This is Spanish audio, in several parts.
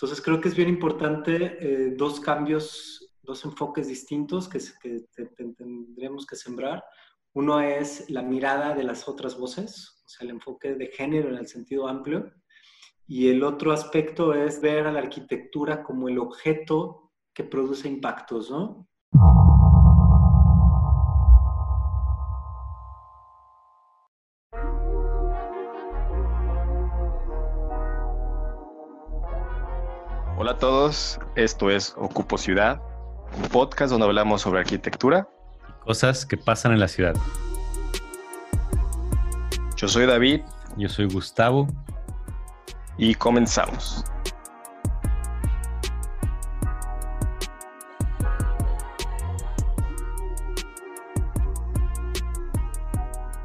Entonces creo que es bien importante eh, dos cambios, dos enfoques distintos que, que tendremos que sembrar. Uno es la mirada de las otras voces, o sea, el enfoque de género en el sentido amplio. Y el otro aspecto es ver a la arquitectura como el objeto que produce impactos, ¿no? Hola a todos, esto es Ocupo Ciudad, un podcast donde hablamos sobre arquitectura Cosas que pasan en la ciudad. Yo soy David. Yo soy Gustavo. Y comenzamos.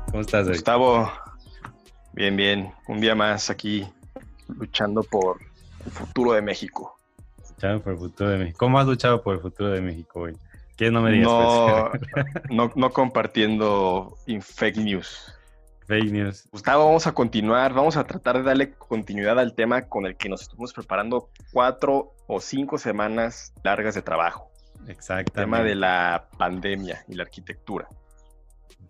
¿Cómo estás, David? Gustavo, bien, bien. Un día más aquí luchando por el futuro de México. Por el futuro de México. ¿Cómo has luchado por el futuro de México hoy? ¿Qué no me digas? Pues. No, no, compartiendo fake news. Fake news. Gustavo, vamos a continuar, vamos a tratar de darle continuidad al tema con el que nos estuvimos preparando cuatro o cinco semanas largas de trabajo. Exactamente. El tema de la pandemia y la arquitectura.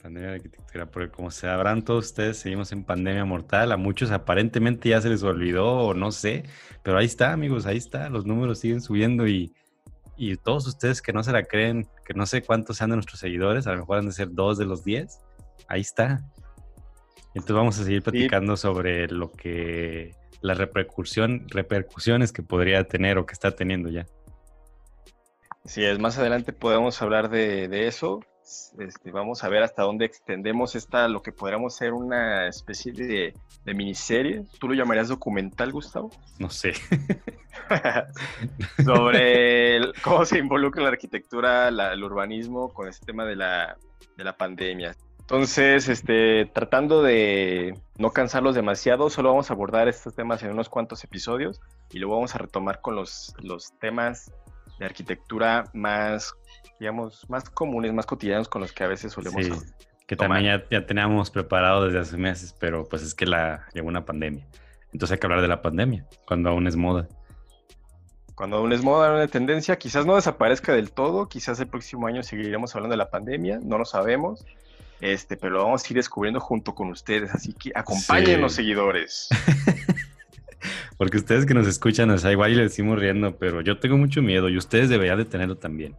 Pandemia la arquitectura, porque como sabrán todos ustedes, seguimos en pandemia mortal. A muchos aparentemente ya se les olvidó o no sé, pero ahí está, amigos, ahí está. Los números siguen subiendo y y todos ustedes que no se la creen, que no sé cuántos sean de nuestros seguidores, a lo mejor han de ser dos de los diez, ahí está. Entonces vamos a seguir platicando sobre lo que, las repercusión, repercusiones que podría tener o que está teniendo ya. Sí, es más adelante podemos hablar de, de eso. Este, vamos a ver hasta dónde extendemos esta, lo que podríamos ser una especie de, miniserie. ¿Tú lo llamarías documental, Gustavo? No sé. Sobre cómo se involucra la arquitectura, el urbanismo con este tema de la, de la pandemia. Entonces, este, tratando de no cansarlos demasiado, solo vamos a abordar estos temas en unos cuantos episodios y luego vamos a retomar con los, los temas de arquitectura más digamos, más comunes, más cotidianos con los que a veces solemos. Sí, que también ya, ya, teníamos preparado desde hace meses, pero pues es que la llegó una pandemia. Entonces hay que hablar de la pandemia, cuando aún es moda. Cuando aún es moda, una tendencia, quizás no desaparezca del todo, quizás el próximo año seguiremos hablando de la pandemia, no lo sabemos, este, pero lo vamos a ir descubriendo junto con ustedes, así que acompáñenos, seguidores. Porque ustedes que nos escuchan, o sea, igual y le decimos riendo, pero yo tengo mucho miedo y ustedes deberían de tenerlo también.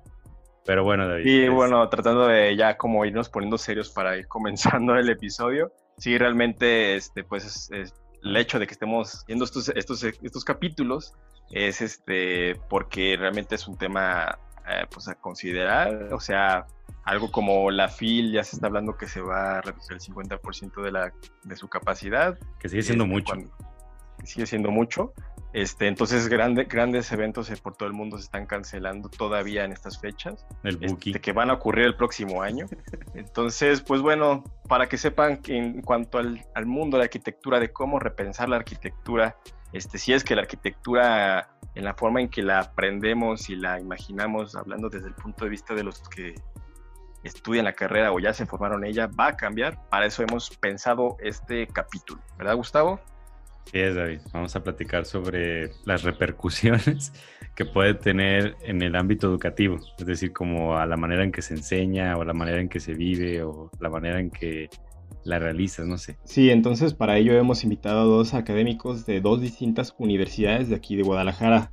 Pero bueno, David. Y bueno, tratando de ya como irnos poniendo serios para ir comenzando el episodio. Sí, realmente, este, pues el hecho de que estemos viendo estos, estos, estos capítulos es este, porque realmente es un tema eh, pues a considerar. O sea, algo como la FIL ya se está hablando que se va a reducir el 50% de, la, de su capacidad. Que sigue siendo este, mucho. sigue siendo mucho. Este, entonces grandes eventos por todo el mundo se están cancelando todavía en estas fechas. El este, que van a ocurrir el próximo año. Entonces, pues bueno, para que sepan que en cuanto al, mundo de la arquitectura, de cómo repensar la arquitectura, este, si es que la arquitectura en la forma en que la aprendemos y la imaginamos, hablando desde el punto de vista de los que estudian la carrera o ya se formaron ella, va a cambiar. Para eso hemos pensado este capítulo, ¿verdad, Gustavo? Sí, David. Vamos a platicar sobre las repercusiones que puede tener en el ámbito educativo, es decir, como a la manera en que se enseña o la manera en que se vive o la manera en que la realizas, no sé. Sí, entonces para ello hemos invitado a dos académicos de dos distintas universidades de aquí de Guadalajara,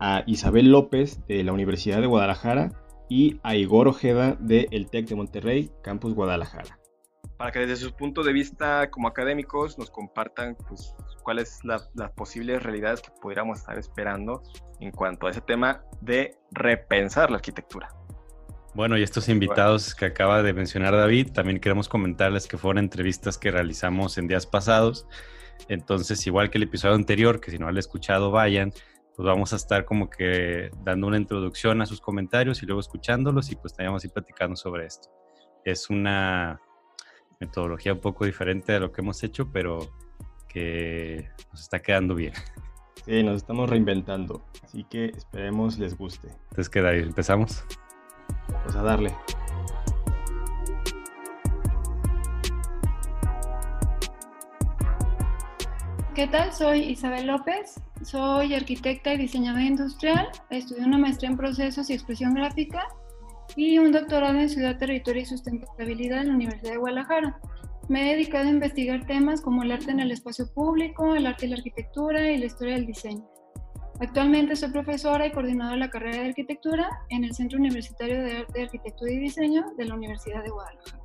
a Isabel López de la Universidad de Guadalajara y a Igor Ojeda de el TEC de Monterrey, Campus Guadalajara para que desde su punto de vista como académicos nos compartan pues, cuáles son las posibles realidades que pudiéramos estar esperando en cuanto a ese tema de repensar la arquitectura. Bueno, y estos invitados que acaba de mencionar David, también queremos comentarles que fueron entrevistas que realizamos en días pasados. Entonces, igual que el episodio anterior, que si no han escuchado, vayan, pues vamos a estar como que dando una introducción a sus comentarios y luego escuchándolos y pues también ir platicando sobre esto. Es una metodología un poco diferente de lo que hemos hecho, pero que nos está quedando bien. Sí, nos estamos reinventando, así que esperemos les guste. Entonces, ¿qué ahí? ¿Empezamos? Pues a darle. ¿Qué tal? Soy Isabel López soy arquitecta y diseñadora industrial, estudié una maestría en procesos y expresión gráfica y un doctorado en ciudad, territorio y sustentabilidad en la Universidad de Guadalajara. Me he dedicado a investigar temas como el arte en el espacio público, el arte y la arquitectura y la historia del diseño. Actualmente soy profesora y coordinadora de la carrera de arquitectura en el Centro Universitario de Arte, Arquitectura y Diseño de la Universidad de Guadalajara.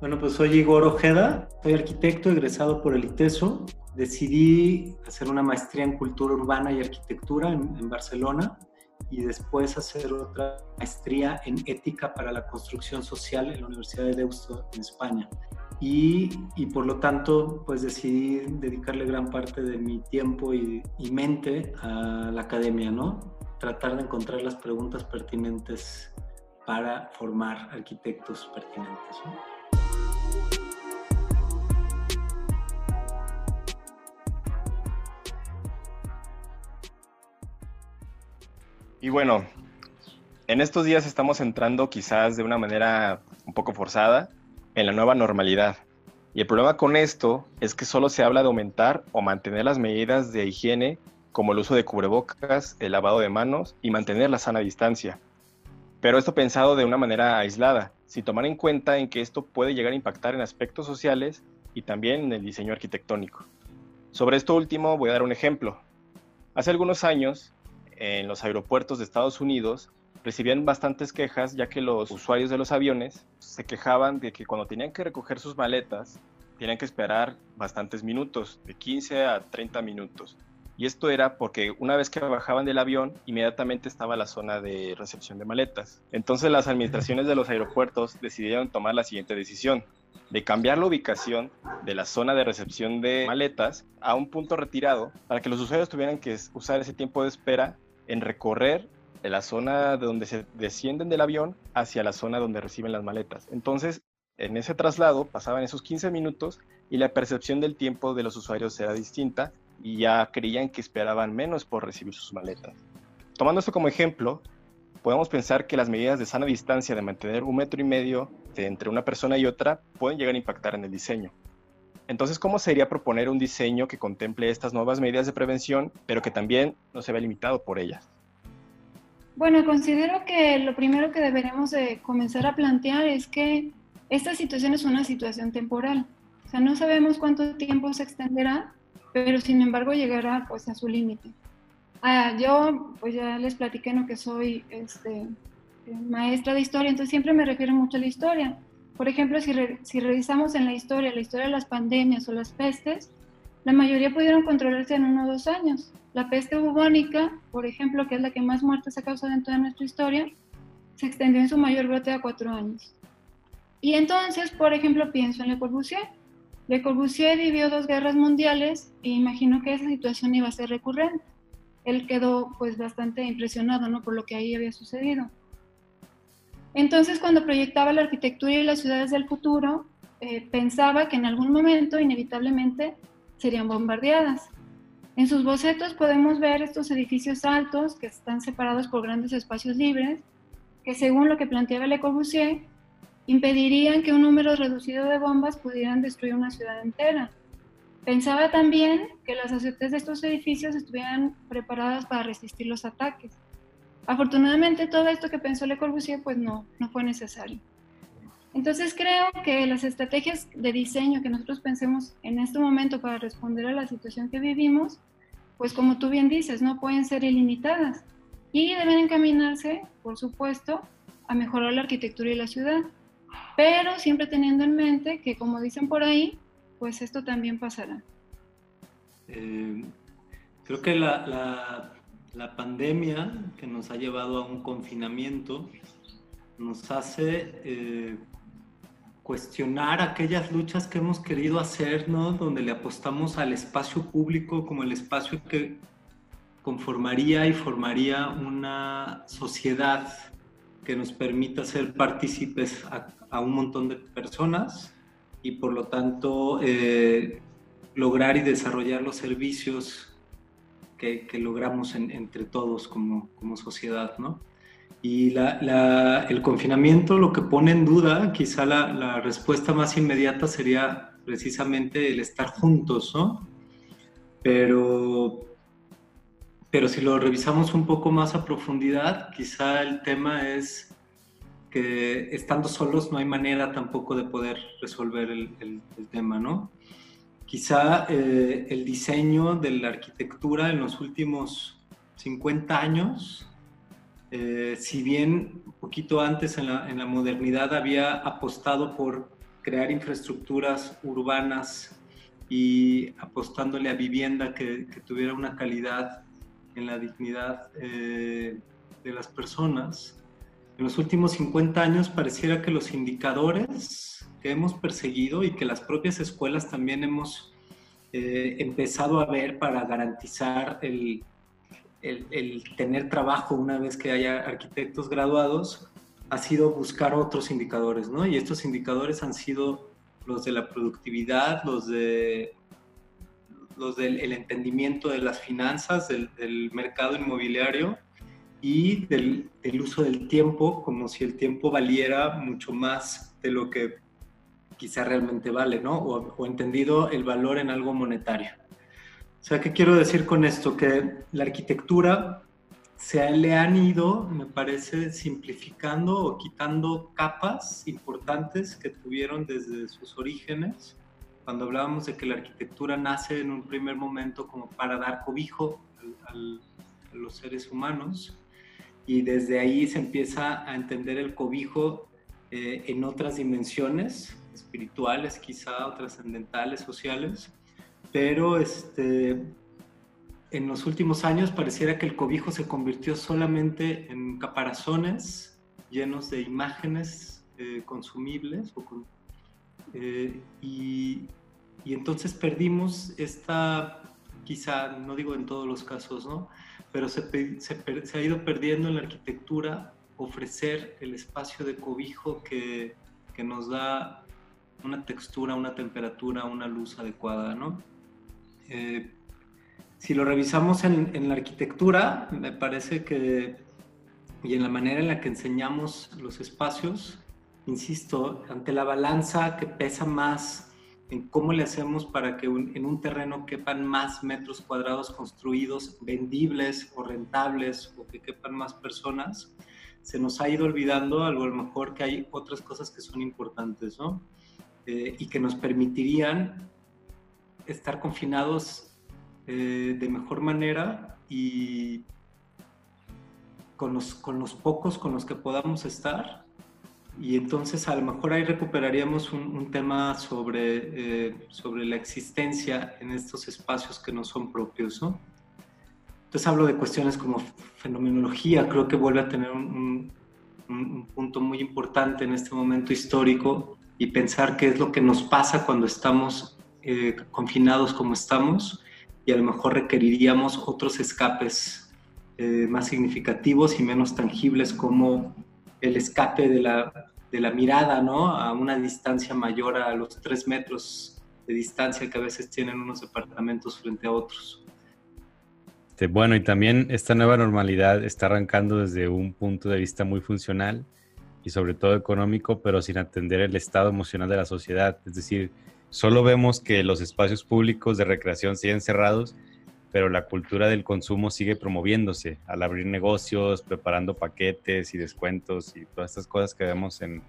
Bueno, pues soy Igor Ojeda, soy arquitecto egresado por el ITESO. Decidí hacer una maestría en cultura urbana y arquitectura en, Barcelona y después hacer otra maestría en ética para la construcción social en la Universidad de Deusto en España y, y, por lo tanto pues decidí dedicarle gran parte de mi tiempo y, y, mente a la academia, ¿no? Tratar de encontrar las preguntas pertinentes para formar arquitectos pertinentes. ¿no? Y bueno, en estos días estamos entrando quizás de una manera un poco forzada en la nueva normalidad. Y el problema con esto es que solo se habla de aumentar o mantener las medidas de higiene como el uso de cubrebocas, el lavado de manos y mantener la sana distancia. Pero esto pensado de una manera aislada, sin tomar en cuenta en que esto puede llegar a impactar en aspectos sociales y también en el diseño arquitectónico. Sobre esto último voy a dar un ejemplo. Hace algunos años, en los aeropuertos de Estados Unidos, recibían bastantes quejas ya que los usuarios de los aviones se quejaban de que cuando tenían que recoger sus maletas tenían que esperar bastantes minutos, de 15 a 30 minutos. Y esto era porque una vez que bajaban del avión, inmediatamente estaba la zona de recepción de maletas. Entonces las administraciones de los aeropuertos decidieron tomar la siguiente decisión, de cambiar la ubicación de la zona de recepción de maletas a un punto retirado para que los usuarios tuvieran que usar ese tiempo de espera en recorrer de la zona de donde se descienden del avión hacia la zona donde reciben las maletas. Entonces, en ese traslado pasaban esos 15 minutos y la percepción del tiempo de los usuarios era distinta y ya creían que esperaban menos por recibir sus maletas. Tomando esto como ejemplo, podemos pensar que las medidas de sana distancia de mantener un metro y medio entre una persona y otra pueden llegar a impactar en el diseño. Entonces, ¿cómo sería proponer un diseño que contemple estas nuevas medidas de prevención, pero que también no se vea limitado por ellas? Bueno, considero que lo primero que deberemos de comenzar a plantear es que esta situación es una situación temporal. O sea, no sabemos cuánto tiempo se extenderá, pero sin embargo llegará pues a su límite. Ah, yo pues ya les platiqué lo que soy este, maestra de historia, entonces siempre me refiero mucho a la historia. Por ejemplo, si, si revisamos en la historia, la historia de las pandemias o las pestes, la mayoría pudieron controlarse en uno o dos años. La peste bubónica, por ejemplo, que es la que más muertes ha causado en toda nuestra historia, se extendió en su mayor brote a cuatro años. Y entonces, por ejemplo, pienso en Le Corbusier. Le Corbusier vivió dos guerras mundiales e imagino que esa situación iba a ser recurrente. Él quedó pues bastante impresionado ¿no? por lo que ahí había sucedido. Entonces, cuando proyectaba la arquitectura y las ciudades del futuro, eh, pensaba que en algún momento inevitablemente serían bombardeadas. En sus bocetos podemos ver estos edificios altos que están separados por grandes espacios libres, que según lo que planteaba Le Corbusier, impedirían que un número reducido de bombas pudieran destruir una ciudad entera. Pensaba también que las azoteas de estos edificios estuvieran preparadas para resistir los ataques. Afortunadamente todo esto que pensó Le Corbusier pues no, no fue necesario. Entonces creo que las estrategias de diseño que nosotros pensemos en este momento para responder a la situación que vivimos, pues como tú bien dices, no pueden ser ilimitadas y deben encaminarse, por supuesto, a mejorar la arquitectura y la ciudad, pero siempre teniendo en mente que, como dicen por ahí, pues esto también pasará. Eh, creo que la, la pandemia que nos ha llevado a un confinamiento nos hace eh, cuestionar aquellas luchas que hemos querido hacer, ¿no? Donde le apostamos al espacio público como el espacio que conformaría y formaría una sociedad que nos permita ser partícipes a, un montón de personas y por lo tanto eh, lograr y desarrollar los servicios que, logramos entre todos como, como sociedad, ¿no? Y el confinamiento lo que pone en duda, quizá la, respuesta más inmediata sería precisamente el estar juntos, ¿no? pero, pero si lo revisamos un poco más a profundidad, quizá el tema es que estando solos no hay manera tampoco de poder resolver el, tema, ¿no? Quizá eh, el diseño de la arquitectura en los últimos 50 años, eh, si bien un poquito antes en la, modernidad había apostado por crear infraestructuras urbanas y apostándole a vivienda que, tuviera una calidad en la dignidad eh, de las personas. En los últimos 50 años pareciera que los indicadores que hemos perseguido y que las propias escuelas también hemos eh, empezado a ver para garantizar el, el, el, tener trabajo una vez que haya arquitectos graduados, ha sido buscar otros indicadores, ¿no? Y estos indicadores han sido los de la productividad, los de los del entendimiento de las finanzas, del, mercado inmobiliario y del, uso del tiempo, como si el tiempo valiera mucho más de lo que quizá realmente vale, ¿no? O, o entendido el valor en algo monetario. O sea, ¿qué quiero decir con esto? Que la arquitectura se le han ido, me parece, simplificando o quitando capas importantes que tuvieron desde sus orígenes, cuando hablábamos de que la arquitectura nace en un primer momento como para dar cobijo a los seres humanos, y desde ahí se empieza a entender el cobijo eh, en otras dimensiones, espirituales quizá, o trascendentales, sociales, pero este, en los últimos años pareciera que el cobijo se convirtió solamente en caparazones llenos de imágenes eh, consumibles eh, y, entonces perdimos esta, quizá, no digo en todos los casos, ¿no? pero se, se, ha ido perdiendo en la arquitectura ofrecer el espacio de cobijo que, que nos da una textura, una temperatura, una luz adecuada, ¿no? Eh, si lo revisamos en, la arquitectura, me parece que, y en la manera en la que enseñamos los espacios, insisto, ante la balanza que pesa más en cómo le hacemos para que en un terreno quepan más metros cuadrados construidos, vendibles o rentables, o que quepan más personas, se nos ha ido olvidando algo a lo mejor que hay otras cosas que son importantes, ¿no? Eh, y que nos permitirían estar confinados eh, de mejor manera y con los, con los pocos con los que podamos estar. Y entonces a lo mejor ahí recuperaríamos un, tema sobre, eh, sobre la existencia en estos espacios que no son propios, ¿no? Entonces hablo de cuestiones como fenomenología, creo que vuelve a tener un, un, punto muy importante en este momento histórico y pensar qué es lo que nos pasa cuando estamos eh, confinados como estamos y a lo mejor requeriríamos otros escapes eh, más significativos y menos tangibles como el escape de la, de la mirada, ¿no? A una distancia mayor a los tres metros de distancia que a veces tienen unos departamentos frente a otros. Bueno, y también esta nueva normalidad está arrancando desde un punto de vista muy funcional y sobre todo económico, pero sin atender el estado emocional de la sociedad. Es decir, Solo vemos que los espacios públicos de recreación siguen cerrados, pero la cultura del consumo sigue promoviéndose al abrir negocios, preparando paquetes y descuentos y todas estas cosas que vemos en,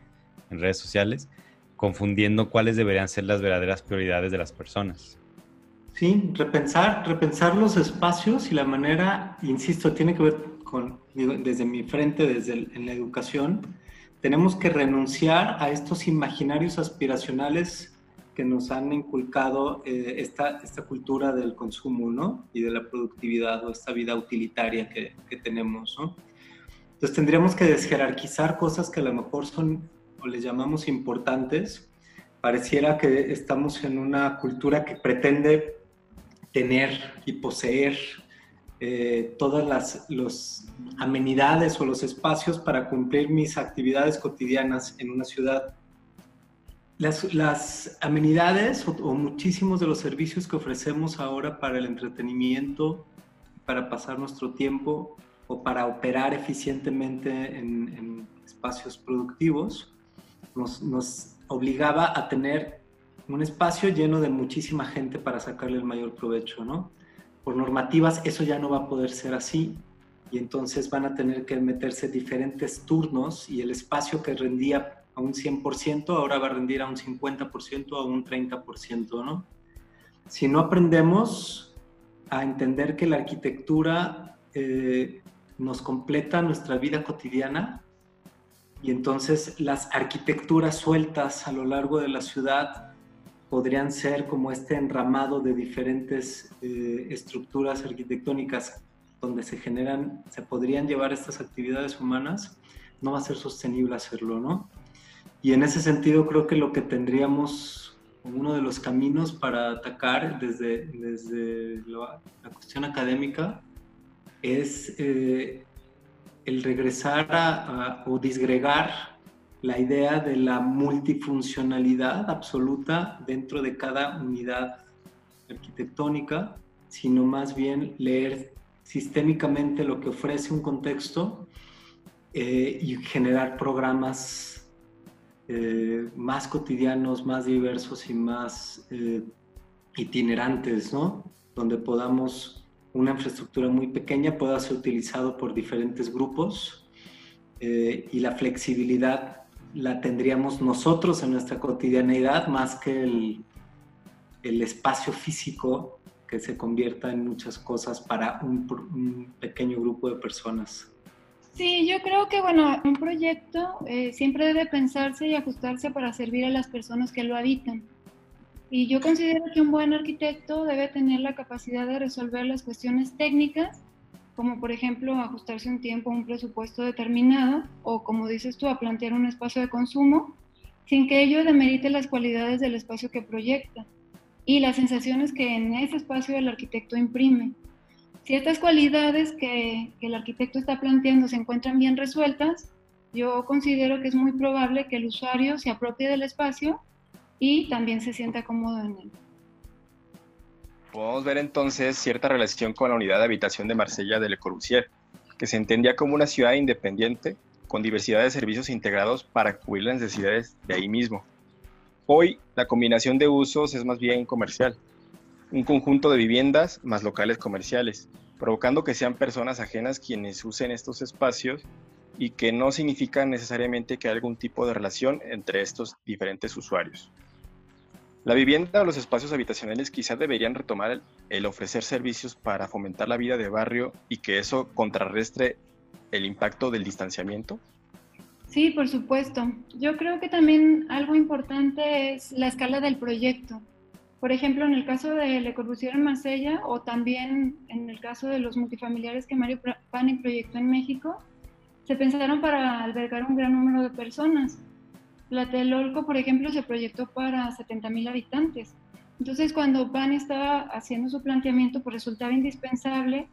redes sociales, confundiendo cuáles deberían ser las verdaderas prioridades de las personas. Sí, repensar, repensar los espacios y la manera, insisto, tiene que ver con, desde mi frente, desde en la educación, tenemos que renunciar a estos imaginarios aspiracionales que nos han inculcado eh, esta, esta cultura del consumo, ¿no? Y de la productividad o esta vida utilitaria que, que tenemos, ¿no? Entonces tendríamos que desjerarquizar cosas que a lo mejor son o les llamamos importantes. Pareciera que estamos en una cultura que pretende tener y poseer eh, todas las los amenidades o los espacios para cumplir mis actividades cotidianas en una ciudad las, amenidades o, muchísimos de los servicios que ofrecemos ahora para el entretenimiento, para pasar nuestro tiempo o para operar eficientemente en, espacios productivos, nos, nos, obligaba a tener un espacio lleno de muchísima gente para sacarle el mayor provecho, ¿no? Por normativas eso ya no va a poder ser así y entonces van a tener que meterse diferentes turnos y el espacio que rendía a un 100% ahora va a rendir a un 50% o a un 30%, ¿no? Si no aprendemos a entender que la arquitectura eh, nos completa nuestra vida cotidiana y entonces las arquitecturas sueltas a lo largo de la ciudad podrían ser como este enramado de diferentes eh, estructuras arquitectónicas donde se generan, se podrían llevar estas actividades humanas, no va a ser sostenible hacerlo, ¿no? Y en ese sentido creo que lo que tendríamos, uno de los caminos para atacar desde, desde la, cuestión académica, es eh, el regresar a, o disgregar la idea de la multifuncionalidad absoluta dentro de cada unidad arquitectónica, sino más bien leer sistémicamente lo que ofrece un contexto eh, y generar programas eh, más cotidianos, más diversos y más eh, itinerantes, ¿no? Donde podamos, una infraestructura muy pequeña pueda ser utilizado por diferentes grupos y la flexibilidad la tendríamos nosotros en nuestra cotidianeidad más que el, espacio físico que se convierta en muchas cosas para un, pequeño grupo de personas. Sí, yo creo que, bueno, un proyecto eh, siempre debe pensarse y ajustarse para servir a las personas que lo habitan. Y yo considero que un buen arquitecto debe tener la capacidad de resolver las cuestiones técnicas, como por ejemplo ajustarse un tiempo a un presupuesto determinado, o como dices tú, a plantear un espacio de consumo, sin que ello demerite las cualidades del espacio que proyecta y las sensaciones que en ese espacio el arquitecto imprime. Si estas cualidades que, el arquitecto está planteando se encuentran bien resueltas, yo considero que es muy probable que el usuario se apropie del espacio y también se sienta cómodo en él. Podemos ver entonces cierta relación con la unidad de habitación de Marsella de Le Corbusier, que se entendía como una ciudad independiente con diversidad de servicios integrados para cubrir las necesidades de ahí mismo. Hoy la combinación de usos es más bien comercial, un conjunto de viviendas más locales comerciales, provocando que sean personas ajenas quienes usen estos espacios y que no significa necesariamente que haya algún tipo de relación entre estos diferentes usuarios. La vivienda o los espacios habitacionales quizás deberían retomar el, ofrecer servicios para fomentar la vida de barrio y que eso contrarrestre el impacto del distanciamiento. Sí, por supuesto. Yo creo que también algo importante es la escala del proyecto. Por ejemplo, en el caso de Le Corbusier en Marsella o también en el caso de los multifamiliares que Mario Pani proyectó en México, se pensaron para albergar un gran número de personas. Tlatelolco, por ejemplo, se proyectó para 70.000 habitantes. Entonces, cuando Pani estaba haciendo su planteamiento, pues resultaba indispensable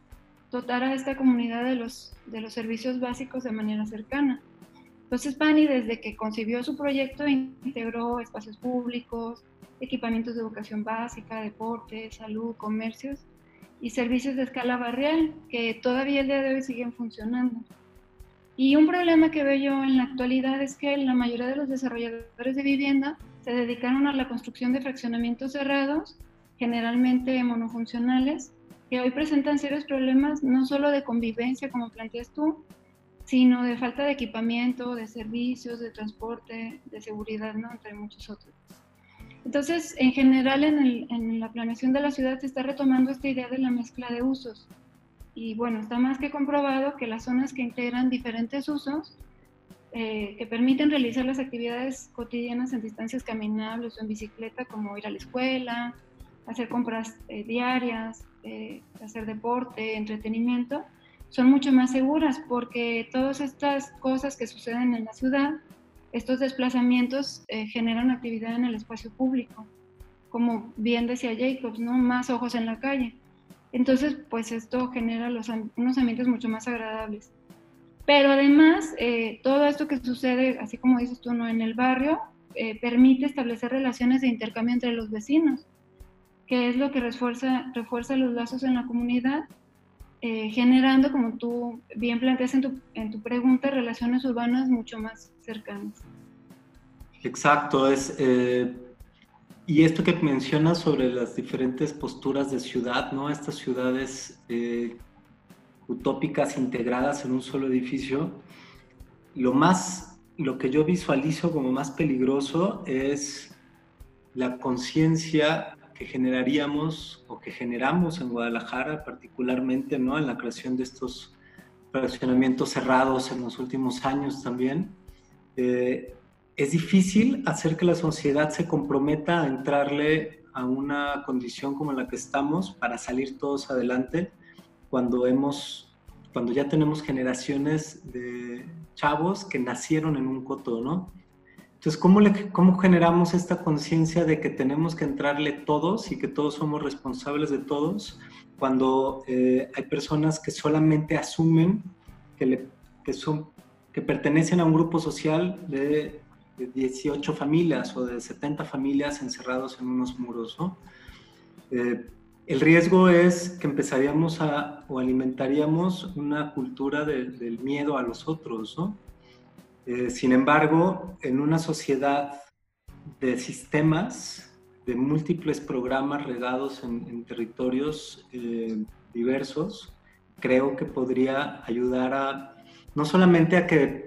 dotar a esta comunidad de los, de los servicios básicos de manera cercana. Entonces, Pani, desde que concibió su proyecto, integró espacios públicos, equipamientos de educación básica, deporte, salud, comercios y servicios de escala barrial que todavía el día de hoy siguen funcionando. Y un problema que veo yo en la actualidad es que la mayoría de los desarrolladores de vivienda se dedicaron a la construcción de fraccionamientos cerrados, generalmente monofuncionales, que hoy presentan serios problemas no solo de convivencia, como planteas tú, sino de falta de equipamiento, de servicios, de transporte, de seguridad, ¿no? entre muchos otros. Entonces, en general, en, la planeación de la ciudad se está retomando esta idea de la mezcla de usos. Y bueno, está más que comprobado que las zonas que integran diferentes usos, eh, que permiten realizar las actividades cotidianas en distancias caminables o en bicicleta, como ir a la escuela, hacer compras eh, diarias, eh, hacer deporte, entretenimiento, son mucho más seguras porque todas estas cosas que suceden en la ciudad, estos desplazamientos eh, generan actividad en el espacio público, como bien decía Jacobs, ¿no? Más ojos en la calle. Entonces, pues esto genera los, unos ambientes mucho más agradables. Pero además, eh, todo esto que sucede, así como dices tú, ¿no? en el barrio, eh, permite establecer relaciones de intercambio entre los vecinos, que es lo que refuerza, refuerza los lazos en la comunidad eh, generando, como tú bien planteas en tu, en tu pregunta, relaciones urbanas mucho más cercanas. Exacto, es, eh, y esto que mencionas sobre las diferentes posturas de ciudad, ¿no? Estas ciudades eh, utópicas integradas en un solo edificio, lo más, lo que yo visualizo como más peligroso es la conciencia que generaríamos o que generamos en Guadalajara, particularmente, ¿no? En la creación de estos fraccionamientos cerrados en los últimos años también. Eh, es difícil hacer que la sociedad se comprometa a entrarle a una condición como la que estamos para salir todos adelante cuando hemos cuando ya tenemos generaciones de chavos que nacieron en un coto, ¿no? Entonces, ¿cómo, le, cómo generamos esta conciencia de que tenemos que entrarle todos y que todos somos responsables de todos cuando eh, hay personas que solamente asumen que, le, que, son, que pertenecen a un grupo social de de 18 familias o de 70 familias encerrados en unos muros, ¿no? Eh, el riesgo es que empezaríamos a, o alimentaríamos una cultura del miedo a los otros, ¿no? Eh, sin embargo, en una sociedad de sistemas, de múltiples programas regados en, territorios eh, diversos, creo que podría ayudar a, no solamente a que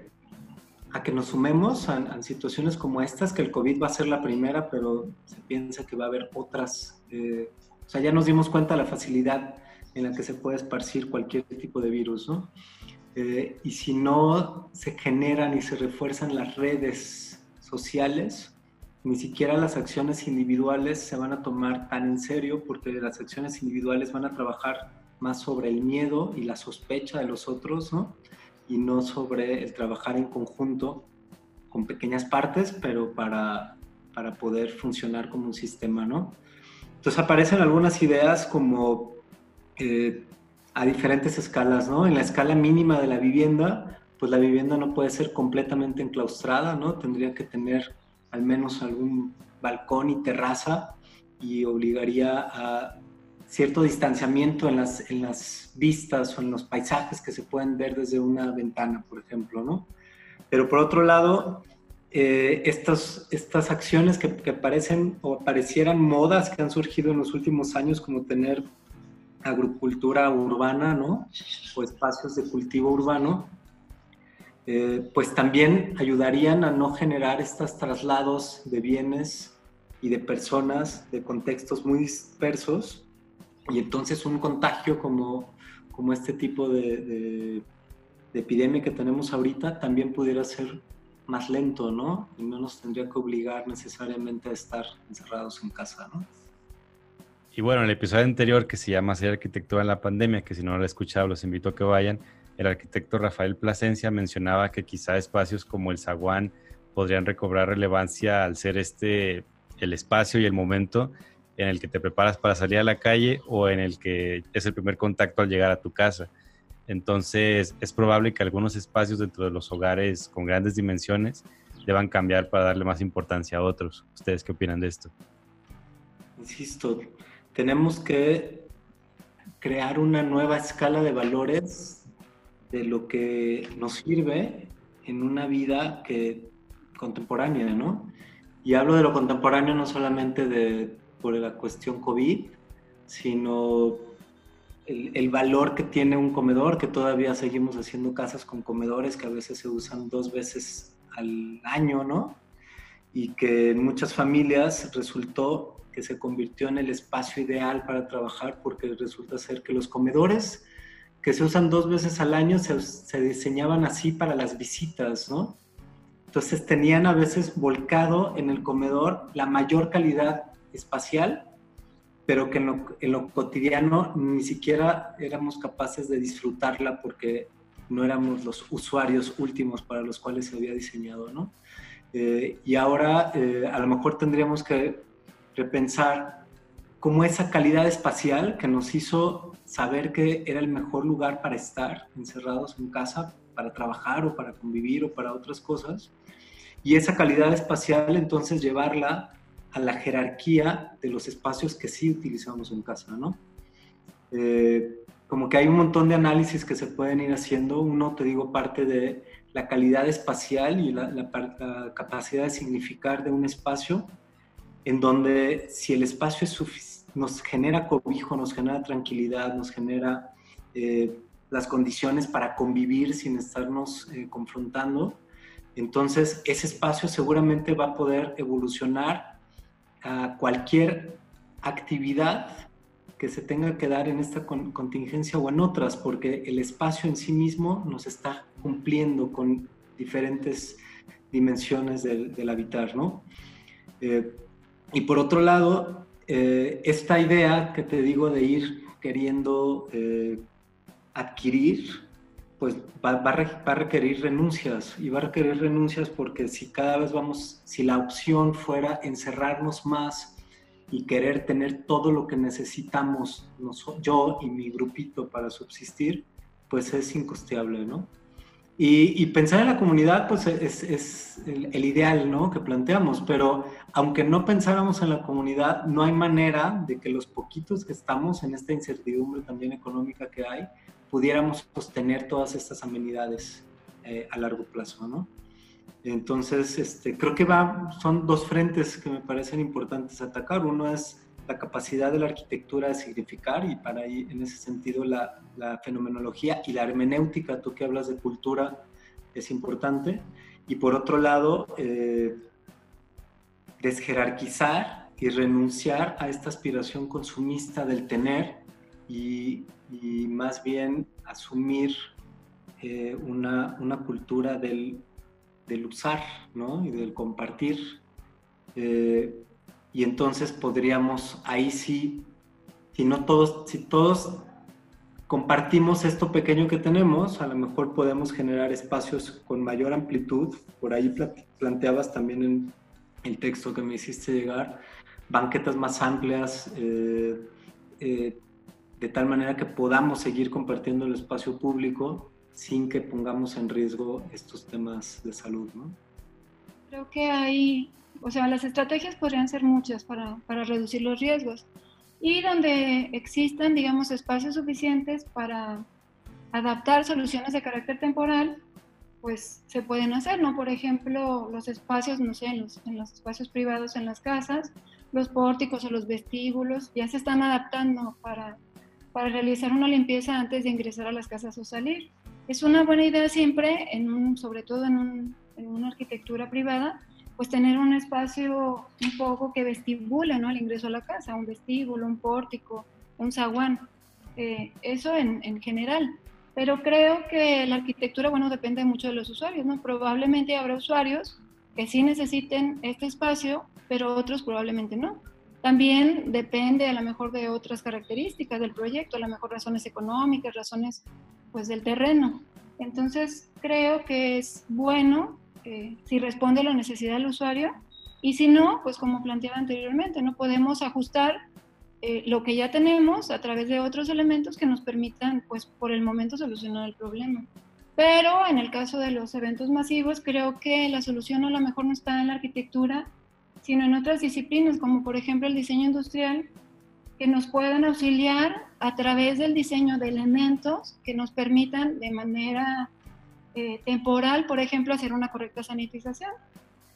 a que nos sumemos a, situaciones como estas, que el COVID va a ser la primera, pero se piensa que va a haber otras. Eh, o sea, ya nos dimos cuenta de la facilidad en la que se puede esparcir cualquier tipo de virus, ¿no? Eh, y si no se generan y se refuerzan las redes sociales, ni siquiera las acciones individuales se van a tomar tan en serio porque las acciones individuales van a trabajar más sobre el miedo y la sospecha de los otros, ¿no? Y no sobre el trabajar en conjunto con pequeñas partes, pero para, para poder funcionar como un sistema, ¿no? Entonces aparecen algunas ideas como eh, a diferentes escalas, ¿no? En la escala mínima de la vivienda, pues la vivienda no puede ser completamente enclaustrada, ¿no? Tendría que tener al menos algún balcón y terraza y obligaría a cierto distanciamiento en las, en las vistas o en los paisajes que se pueden ver desde una ventana, por ejemplo, ¿no? Pero por otro lado, eh, estas, estas acciones que, que, parecen o parecieran modas que han surgido en los últimos años, como tener agricultura urbana, ¿no? O espacios de cultivo urbano, eh, pues también ayudarían a no generar estos traslados de bienes y de personas de contextos muy dispersos y entonces un contagio como, como este tipo de, epidemia que tenemos ahorita también pudiera ser más lento, ¿no? Y no nos tendría que obligar necesariamente a estar encerrados en casa, ¿no? Y bueno, en el episodio anterior que se llama Hacer Arquitectura en la Pandemia, que si no lo han escuchado los invito a que vayan, el arquitecto Rafael Plasencia mencionaba que quizá espacios como el zaguán podrían recobrar relevancia al ser este el espacio y el momento en el que te preparas para salir a la calle o en el que es el primer contacto al llegar a tu casa. Entonces es probable que algunos espacios dentro de los hogares con grandes dimensiones deban cambiar para darle más importancia a otros. ¿Ustedes qué opinan de esto? Insisto, tenemos que crear una nueva escala de valores de lo que nos sirve en una vida que contemporánea, ¿no? Y hablo de lo contemporáneo no solamente de por la cuestión COVID, sino el, valor que tiene un comedor, que todavía seguimos haciendo casas con comedores que a veces se usan dos veces al año, ¿no? Y que en muchas familias resultó que se convirtió en el espacio ideal para trabajar porque resulta ser que los comedores que se usan dos veces al año se, se diseñaban así para las visitas, ¿no? Entonces tenían a veces volcado en el comedor la mayor calidad espacial, pero que en lo, cotidiano ni siquiera éramos capaces de disfrutarla porque no éramos los usuarios últimos para los cuales se había diseñado, ¿no? Eh, y ahora eh, a lo mejor tendríamos que repensar cómo esa calidad espacial que nos hizo saber que era el mejor lugar para estar encerrados en casa, para trabajar o para convivir o para otras cosas, y esa calidad espacial entonces llevarla a la jerarquía de los espacios que sí utilizamos en casa, ¿no? Eh, como que hay un montón de análisis que se pueden ir haciendo. Uno, te digo, parte de la calidad espacial y la, capacidad de significar de un espacio. en donde si el espacio nos genera cobijo, nos genera tranquilidad, nos genera eh, las condiciones para convivir sin estarnos eh, confrontando, entonces ese espacio seguramente va a poder evolucionar a cualquier actividad que se tenga que dar en esta contingencia o en otras, porque el espacio en sí mismo nos está cumpliendo con diferentes dimensiones del, habitar, ¿no? Eh, y por otro lado, eh, esta idea que te digo de ir queriendo eh, adquirir, pues va, va, a requerir renuncias y va a requerir renuncias porque si cada vez vamos, si la opción fuera encerrarnos más y querer tener todo lo que necesitamos yo y mi grupito para subsistir, pues es incosteable, ¿no? Y, pensar en la comunidad, pues es, el, ideal, ¿no? Que planteamos, pero aunque no pensáramos en la comunidad, no hay manera de que los poquitos que estamos en esta incertidumbre también económica que hay, pudiéramos sostener todas estas amenidades eh, a largo plazo, ¿no? Entonces, este, creo que va, son dos frentes que me parecen importantes atacar. Uno es la capacidad de la arquitectura de significar y para ahí, en ese sentido, la, fenomenología y la hermenéutica, tú que hablas de cultura, es importante. Y por otro lado, eh, desjerarquizar y renunciar a esta aspiración consumista del tener y, más bien asumir eh, una, una cultura del del usar ¿no? y del compartir. Eh, y entonces podríamos, ahí sí, si no todos, si todos compartimos esto pequeño que tenemos, a lo mejor podemos generar espacios con mayor amplitud. Por ahí planteabas también en el texto que me hiciste llegar, banquetas más amplias, eh, eh, de tal manera que podamos seguir compartiendo el espacio público sin que pongamos en riesgo estos temas de salud, ¿no? Creo que hay, o sea, las estrategias podrían ser muchas para, para reducir los riesgos y donde existan, digamos, espacios suficientes para adaptar soluciones de carácter temporal, pues se pueden hacer, ¿no? Por ejemplo, los espacios, no sé, en los, en los espacios privados en las casas, los pórticos o los vestíbulos, ya se están adaptando para, para realizar una limpieza antes de ingresar a las casas o salir es una buena idea siempre, en un, sobre todo en, una arquitectura privada, pues tener un espacio un poco que vestibule ¿no? el ingreso a la casa, un vestíbulo, un pórtico, un zaguán, eh, eso en, en, general. Pero creo que la arquitectura, bueno, depende mucho de los usuarios, ¿no? Probablemente habrá usuarios que sí necesiten este espacio, pero otros probablemente no. También depende a lo mejor de otras características del proyecto, a lo mejor razones económicas, razones pues del terreno. Entonces creo que es bueno eh, si responde a la necesidad del usuario y si no, pues como planteaba anteriormente, no podemos ajustar eh, lo que ya tenemos a través de otros elementos que nos permitan pues por el momento solucionar el problema. Pero en el caso de los eventos masivos, creo que la solución a lo mejor no está en la arquitectura, sino en otras disciplinas, como por ejemplo el diseño industrial, que nos puedan auxiliar a través del diseño de elementos que nos permitan de manera eh, temporal, por ejemplo, hacer una correcta sanitización.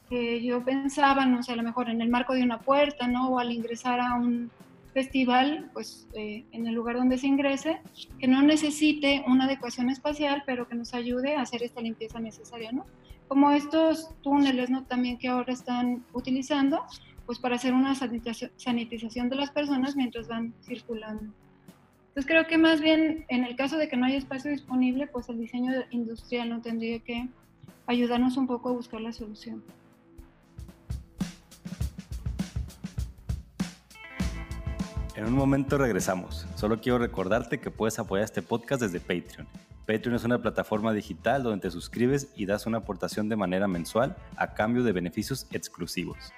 Que yo pensaba, no sé, a lo mejor en el marco de una puerta, ¿no? O al ingresar a un festival, pues eh, en el lugar donde se ingrese, que no necesite una adecuación espacial, pero que nos ayude a hacer esta limpieza necesaria, ¿no? Como estos túneles, ¿no? También que ahora están utilizando, pues para hacer una sanitización de las personas mientras van circulando. Entonces creo que más bien en el caso de que no haya espacio disponible, pues el diseño industrial no tendría que ayudarnos un poco a buscar la solución. En un momento regresamos. Solo quiero recordarte que puedes apoyar este podcast desde Patreon. Patreon es una plataforma digital donde te suscribes y das una aportación de manera mensual a cambio de beneficios exclusivos.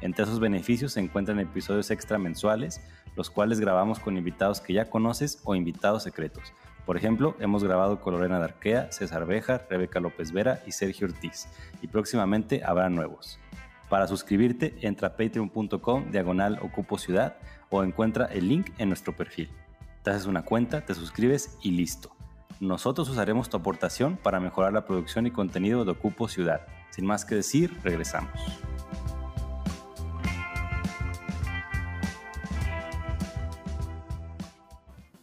Entre esos beneficios se encuentran episodios extra mensuales, los cuales grabamos con invitados que ya conoces o invitados secretos. Por ejemplo, hemos grabado con Lorena Darquea, César Bejar, Rebeca López Vera y Sergio Ortiz, y próximamente habrá nuevos. Para suscribirte, entra a patreon.com diagonal Ocupo Ciudad o encuentra el link en nuestro perfil. Te haces una cuenta, te suscribes y listo. Nosotros usaremos tu aportación para mejorar la producción y contenido de Ocupo Ciudad. Sin más que decir, regresamos.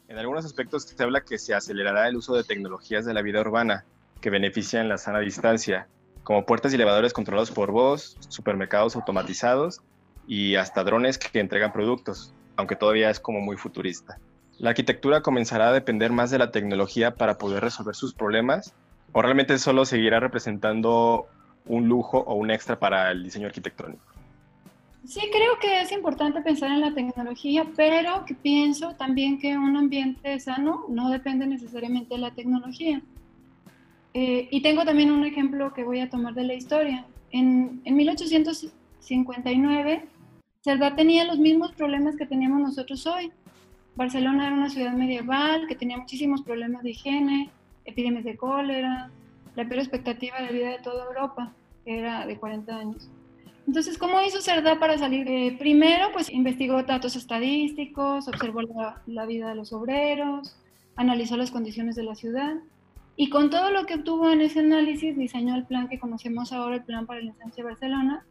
En algunos aspectos se habla que se acelerará el uso de tecnologías de la vida urbana que benefician la sana distancia, como puertas y elevadores controlados por voz, supermercados automatizados y hasta drones que entregan productos, aunque todavía es como muy futurista. La arquitectura comenzará a depender más de la tecnología para poder resolver sus problemas o realmente solo seguirá representando un lujo o un extra para el diseño arquitectónico. Sí, creo que es importante pensar en la tecnología, pero que pienso también que un ambiente sano no depende necesariamente de la tecnología. Eh, y tengo también un ejemplo que voy a tomar de la historia. En, en 1859, Cerdá tenía los mismos problemas que teníamos nosotros hoy. Barcelona era una ciudad medieval que tenía muchísimos problemas de higiene, epidemias de cólera, la peor expectativa de vida de toda Europa, que era de 40 años. Entonces, ¿cómo hizo Cerdá para salir? Eh, primero, pues investigó datos estadísticos, observó la, la, vida de los obreros, analizó las condiciones de la ciudad y con todo lo que obtuvo en ese análisis diseñó el plan que conocemos ahora, el Plan para la Infancia de Barcelona,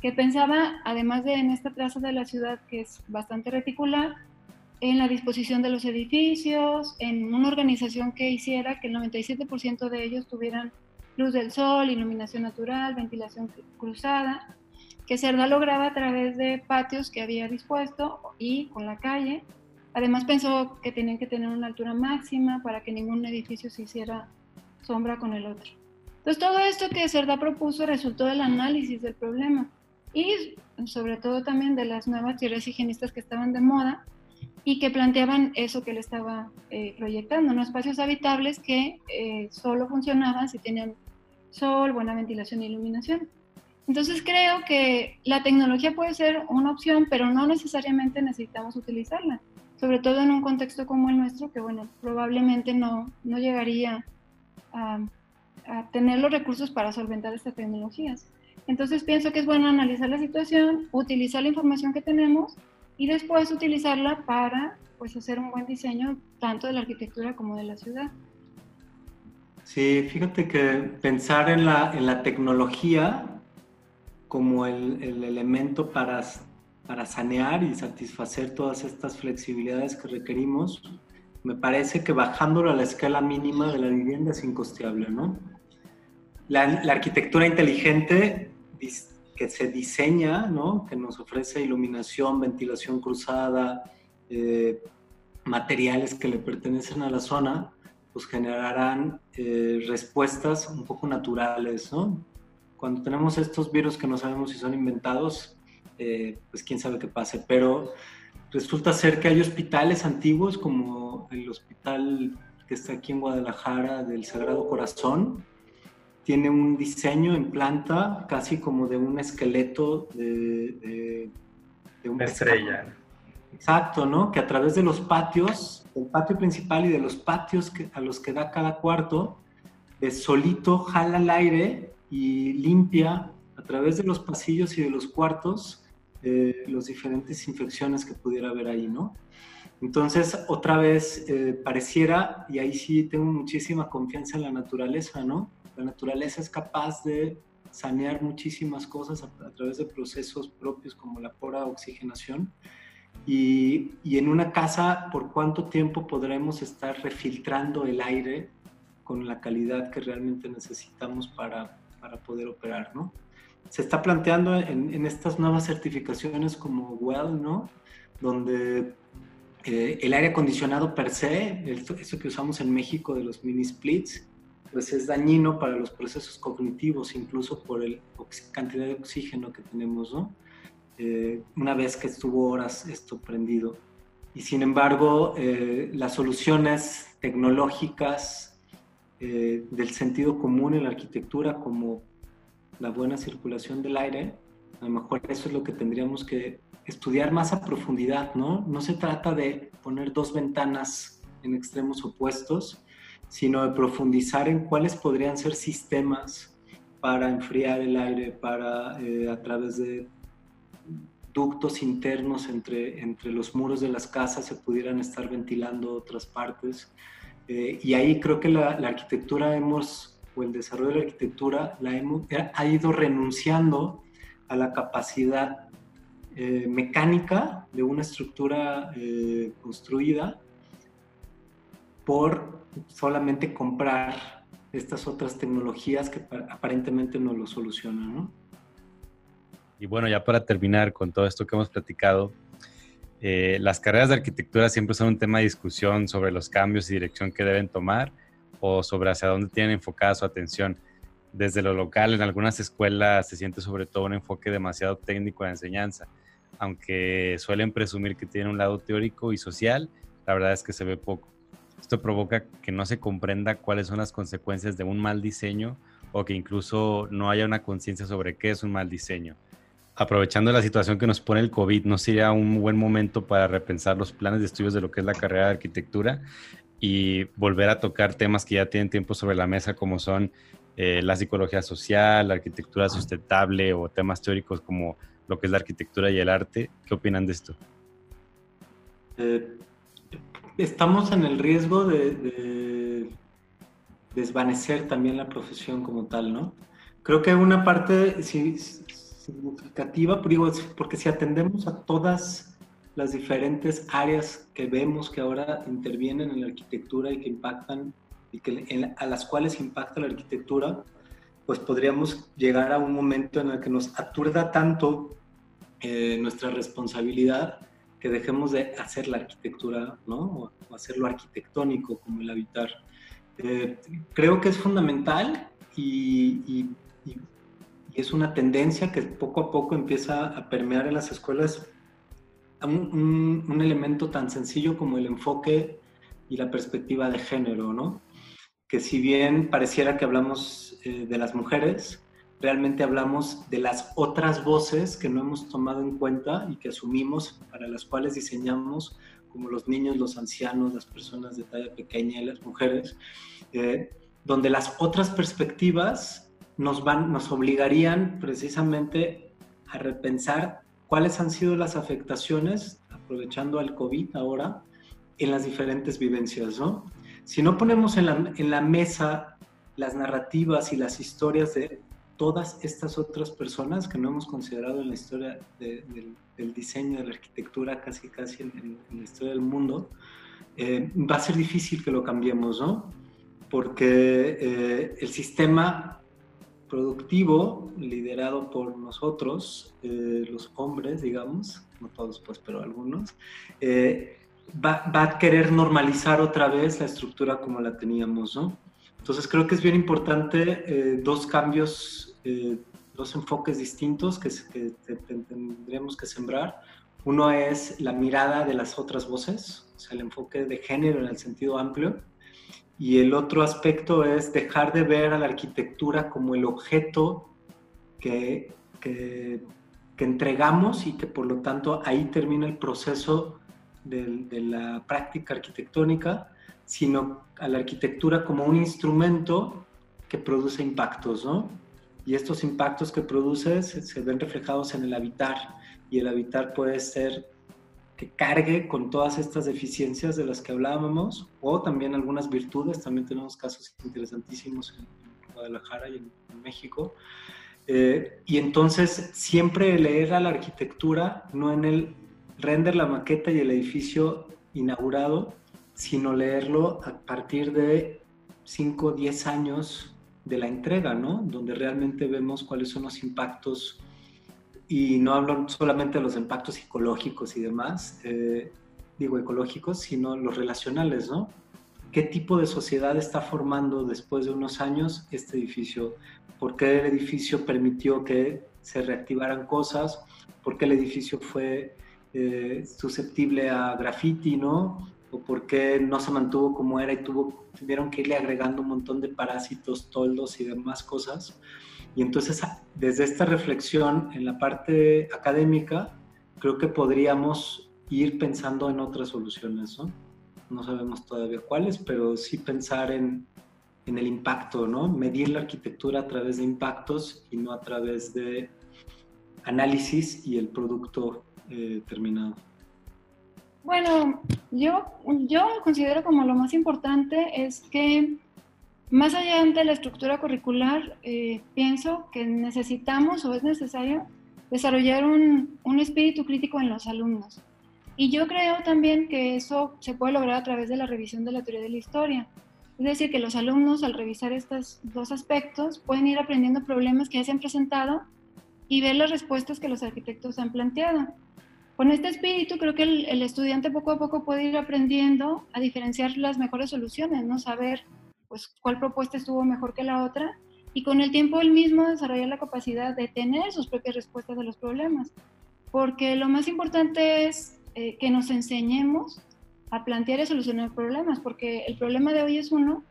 que pensaba, además de en esta plaza de la ciudad que es bastante reticular, en la disposición de los edificios, en una organización que hiciera que el 97% de ellos tuvieran luz del sol, iluminación natural, ventilación cruzada, que Cerda lograba a través de patios que había dispuesto y con la calle. Además pensó que tenían que tener una altura máxima para que ningún edificio se hiciera sombra con el otro. Entonces todo esto que Cerda propuso resultó del análisis del problema y sobre todo también de las nuevas teorías higienistas que estaban de moda y que planteaban eso que él estaba eh, proyectando, ¿no? espacios habitables que eh, solo funcionaban si tenían sol, buena ventilación e iluminación. Entonces creo que la tecnología puede ser una opción, pero no necesariamente necesitamos utilizarla, sobre todo en un contexto como el nuestro, que bueno, probablemente no, no llegaría a, a tener los recursos para solventar estas tecnologías. Entonces pienso que es bueno analizar la situación, utilizar la información que tenemos y después utilizarla para pues hacer un buen diseño tanto de la arquitectura como de la ciudad. Sí, fíjate que pensar en la, en la tecnología como el, el elemento para, para sanear y satisfacer todas estas flexibilidades que requerimos, me parece que bajándolo a la escala mínima de la vivienda es incosteable, ¿no? La, la arquitectura inteligente que se diseña, ¿no? que nos ofrece iluminación, ventilación cruzada, eh, materiales que le pertenecen a la zona, pues generarán eh, respuestas un poco naturales. ¿no? Cuando tenemos estos virus que no sabemos si son inventados, eh, pues quién sabe qué pase, pero resulta ser que hay hospitales antiguos como el hospital que está aquí en Guadalajara del Sagrado Corazón, tiene un diseño en planta casi como de un esqueleto de, de, una estrella. Exacto, ¿no? Que a través de los patios, el patio principal y de los patios que, a los que da cada cuarto, de solito jala el aire y limpia a través de los pasillos y de los cuartos eh, las diferentes infecciones que pudiera haber ahí, ¿no? Entonces, otra vez, eh, pareciera, y ahí sí tengo muchísima confianza en la naturaleza, ¿no? La naturaleza es capaz de sanear muchísimas cosas a, través de procesos propios como la pura oxigenación. Y, y, en una casa, ¿por cuánto tiempo podremos estar refiltrando el aire con la calidad que realmente necesitamos para, para poder operar, ¿no? Se está planteando en, en, estas nuevas certificaciones como WELL, ¿no? Donde eh, el aire acondicionado per se, eso que usamos en México de los mini splits, pues es dañino para los procesos cognitivos, incluso por la cantidad de oxígeno que tenemos, ¿no? Eh, una vez que estuvo horas esto prendido. Y sin embargo, eh, las soluciones tecnológicas eh, del sentido común en la arquitectura, como la buena circulación del aire, a lo mejor eso es lo que tendríamos que estudiar más a profundidad, ¿no? No se trata de poner dos ventanas en extremos opuestos, sino de profundizar en cuáles podrían ser sistemas para enfriar el aire, para eh, a través de ductos internos entre, entre los muros de las casas se pudieran estar ventilando otras partes. Eh, y ahí creo que la, arquitectura hemos, o el desarrollo de la arquitectura, la hemos, ha ido renunciando a la capacidad eh, mecánica de una estructura construida por solamente comprar estas otras tecnologías que aparentemente no lo solucionan, ¿no? Y bueno, ya para terminar con todo esto que hemos platicado, eh, las carreras de arquitectura siempre son un tema de discusión sobre los cambios y dirección que deben tomar o sobre hacia dónde tienen enfocada su atención. Desde lo local, en algunas escuelas se siente sobre todo un enfoque demasiado técnico la enseñanza, aunque suelen presumir que tiene un lado teórico y social, la verdad es que se ve poco. Esto provoca que no se comprenda cuáles son las consecuencias de un mal diseño o que incluso no haya una conciencia sobre qué es un mal diseño aprovechando la situación que nos pone el COVID, ¿no sería un buen momento para repensar los planes de estudios de lo que es la carrera de arquitectura y volver a tocar temas que ya tienen tiempo sobre la mesa, como son eh, la psicología social, la arquitectura sustentable o temas teóricos como lo que es la arquitectura y el arte? ¿Qué opinan de esto? Eh, estamos en el riesgo de desvanecer también la profesión como tal, ¿no? Creo que una parte, si, significativa, porque si atendemos a todas las diferentes áreas que vemos que ahora intervienen en la arquitectura y que impactan, y que a las cuales impacta la arquitectura, pues podríamos llegar a un momento en el que nos aturda tanto eh, nuestra responsabilidad que dejemos de hacer la arquitectura, ¿no? O, hacerlo arquitectónico como el habitar. Eh, creo que es fundamental y y es una tendencia que poco a poco empieza a permear en las escuelas un, un, elemento tan sencillo como el enfoque y la perspectiva de género, ¿no? Que si bien pareciera que hablamos eh, de las mujeres, realmente hablamos de las otras voces que no hemos tomado en cuenta y que asumimos, para las cuales diseñamos, como los niños, los ancianos, las personas de talla pequeña y las mujeres, eh, donde las otras perspectivas nos, van, nos obligarían precisamente a repensar cuáles han sido las afectaciones, aprovechando al COVID ahora, en las diferentes vivencias, ¿no? Si no ponemos en la, en la mesa las narrativas y las historias de todas estas otras personas que no hemos considerado en la historia del, diseño, de la arquitectura, casi casi en, la historia del mundo, eh, va a ser difícil que lo cambiemos, ¿no? Porque eh, el sistema productivo, liderado por nosotros, eh, los hombres, digamos, no todos pues, pero algunos, eh, va, va, a querer normalizar otra vez la estructura como la teníamos, ¿no? Entonces creo que es bien importante eh, dos cambios, dos enfoques distintos que, que tendríamos que sembrar. Uno es la mirada de las otras voces, o sea, el enfoque de género en el sentido amplio, y el otro aspecto es dejar de ver a la arquitectura como el objeto que, que, entregamos y que por lo tanto ahí termina el proceso de, de, la práctica arquitectónica, sino a la arquitectura como un instrumento que produce impactos, ¿no? Y estos impactos que produce se, ven reflejados en el habitar y el habitar puede ser que cargue con todas estas deficiencias de las que hablábamos, o también algunas virtudes, también tenemos casos interesantísimos en, Guadalajara y en, México. Eh, y entonces siempre leer a la arquitectura, no en el render la maqueta y el edificio inaugurado, sino leerlo a partir de 5 o 10 años de la entrega, ¿no? Donde realmente vemos cuáles son los impactos y no hablo solamente de los impactos psicológicos y demás, eh, digo ecológicos, sino los relacionales, ¿no? ¿Qué tipo de sociedad está formando después de unos años este edificio? ¿Por qué el edificio permitió que se reactivaran cosas? ¿Por qué el edificio fue eh, susceptible a graffiti, ¿no? ¿O por qué no se mantuvo como era y tuvo, tuvieron que irle agregando un montón de parásitos, toldos y demás cosas? Y entonces, desde esta reflexión en la parte académica, creo que podríamos ir pensando en otras soluciones, ¿no? No sabemos todavía cuáles, pero sí pensar en, en el impacto, ¿no? Medir la arquitectura a través de impactos y no a través de análisis y el producto eh, terminado. Bueno, yo, yo considero como lo más importante es que más allá de la estructura curricular, eh, pienso que necesitamos o es necesario desarrollar un, un, espíritu crítico en los alumnos. Y yo creo también que eso se puede lograr a través de la revisión de la teoría de la historia. Es decir, que los alumnos al revisar estos dos aspectos pueden ir aprendiendo problemas que ya se han presentado y ver las respuestas que los arquitectos han planteado. Con este espíritu creo que el, estudiante poco a poco puede ir aprendiendo a diferenciar las mejores soluciones, ¿no? Saber pues cuál propuesta estuvo mejor que la otra y con el tiempo él mismo desarrollar la capacidad de tener sus propias respuestas a los problemas. Porque lo más importante es eh, que nos enseñemos a plantear y solucionar problemas, porque el problema de hoy es uno,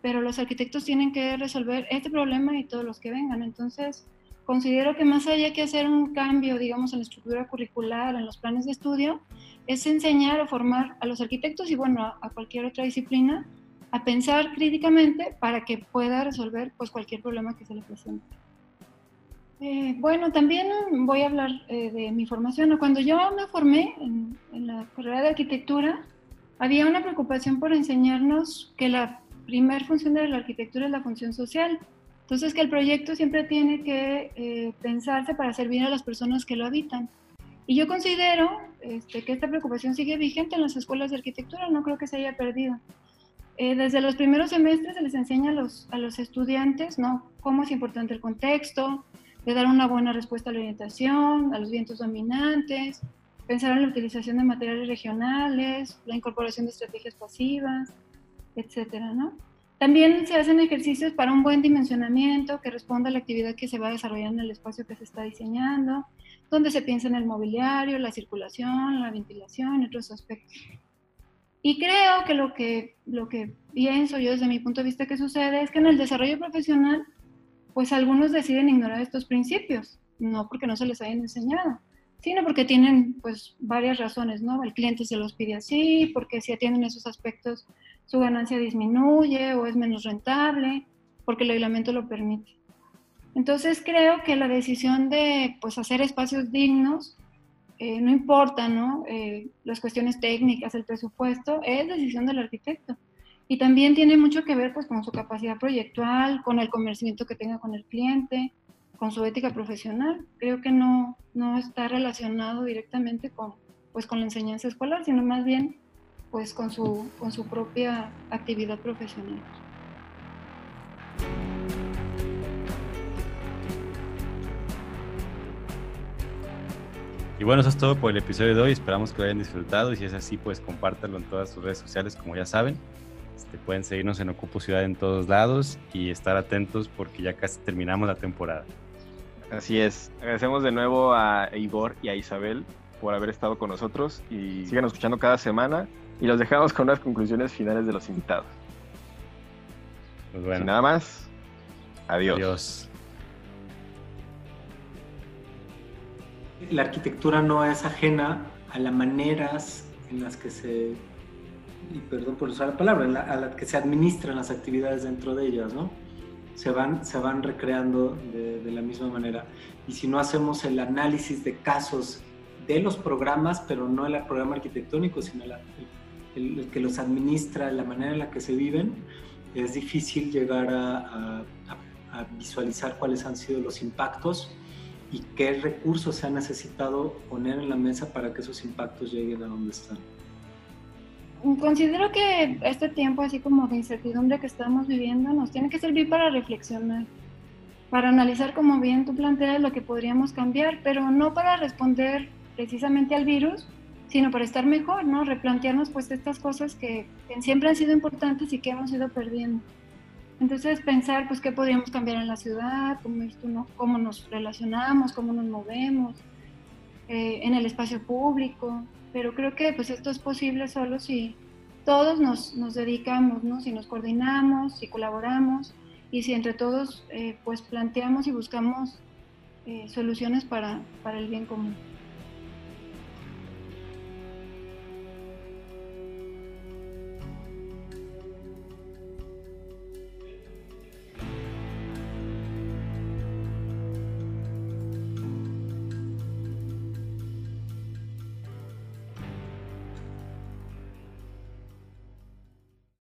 pero los arquitectos tienen que resolver este problema y todos los que vengan. Entonces, considero que más allá que hacer un cambio, digamos, en la estructura curricular, en los planes de estudio, es enseñar o formar a los arquitectos y, bueno, a cualquier otra disciplina a pensar críticamente para que pueda resolver pues cualquier problema que se le presente. Eh, bueno, también voy a hablar eh, de mi formación. Cuando yo me formé en, la carrera de arquitectura, había una preocupación por enseñarnos que la primer función de la arquitectura es la función social. Entonces, que el proyecto siempre tiene que eh, pensarse para servir a las personas que lo habitan. Y yo considero este, que esta preocupación sigue vigente en las escuelas de arquitectura, no creo que se haya perdido. desde los primeros semestres se les enseña a los, a los estudiantes ¿no? cómo es importante el contexto, de dar una buena respuesta a la orientación, a los vientos dominantes, pensar en la utilización de materiales regionales, la incorporación de estrategias pasivas, etcétera, ¿no? También se hacen ejercicios para un buen dimensionamiento que responda a la actividad que se va a desarrollar en el espacio que se está diseñando, donde se piensa en el mobiliario, la circulación, la ventilación y otros aspectos. Y creo que lo que, lo que pienso yo desde mi punto de vista que sucede es que en el desarrollo profesional pues algunos deciden ignorar estos principios, no porque no se les hayan enseñado, sino porque tienen pues varias razones, ¿no? El cliente se los pide así, porque si atienden esos aspectos su ganancia disminuye o es menos rentable, porque el reglamento lo permite. Entonces creo que la decisión de pues hacer espacios dignos, eh, no importa, ¿no? Eh, las cuestiones técnicas, el presupuesto, es decisión del arquitecto. Y también tiene mucho que ver pues, con su capacidad proyectual, con el convencimiento que tenga con el cliente, con su ética profesional. Creo que no, no está relacionado directamente con, pues, con la enseñanza escolar, sino más bien pues, con, su, con su propia actividad profesional. Y bueno, eso es todo por el episodio de hoy. Esperamos que lo hayan disfrutado y si es así, pues compártanlo en todas sus redes sociales, como ya saben. Este, pueden seguirnos en Ocupo Ciudad en todos lados y estar atentos porque ya casi terminamos la temporada. Así es. Agradecemos de nuevo a Igor y a Isabel por haber estado con nosotros y sigan escuchando cada semana y los dejamos con unas conclusiones finales de los invitados. Pues nada más, adiós. adiós. La arquitectura no es ajena a las maneras en las que se y perdón por usar la palabra, a la que se administran las actividades dentro de ellas, ¿no? Se van, se van recreando de, de, la misma manera. Y si no hacemos el análisis de casos de los programas, pero no el programa arquitectónico, sino el, el, que los administra, la manera en la que se viven, es difícil llegar a, a, a visualizar cuáles han sido los impactos y qué recursos se ha necesitado poner en la mesa para que esos impactos lleguen a donde están. Considero que este tiempo así como de incertidumbre que estamos viviendo nos tiene que servir para reflexionar, para analizar como bien tú planteas lo que podríamos cambiar, pero no para responder precisamente al virus, sino para estar mejor, ¿no? Replantearnos pues estas cosas que, siempre han sido importantes y que hemos ido perdiendo. Entonces pensar pues qué podríamos cambiar en la ciudad, cómo, ¿no? cómo nos relacionamos, cómo nos movemos, eh, en el espacio público, pero creo que pues esto es posible solo si todos nos, nos dedicamos, ¿no? si nos coordinamos, si colaboramos y si entre todos eh, pues planteamos y buscamos eh, soluciones para, para el bien común.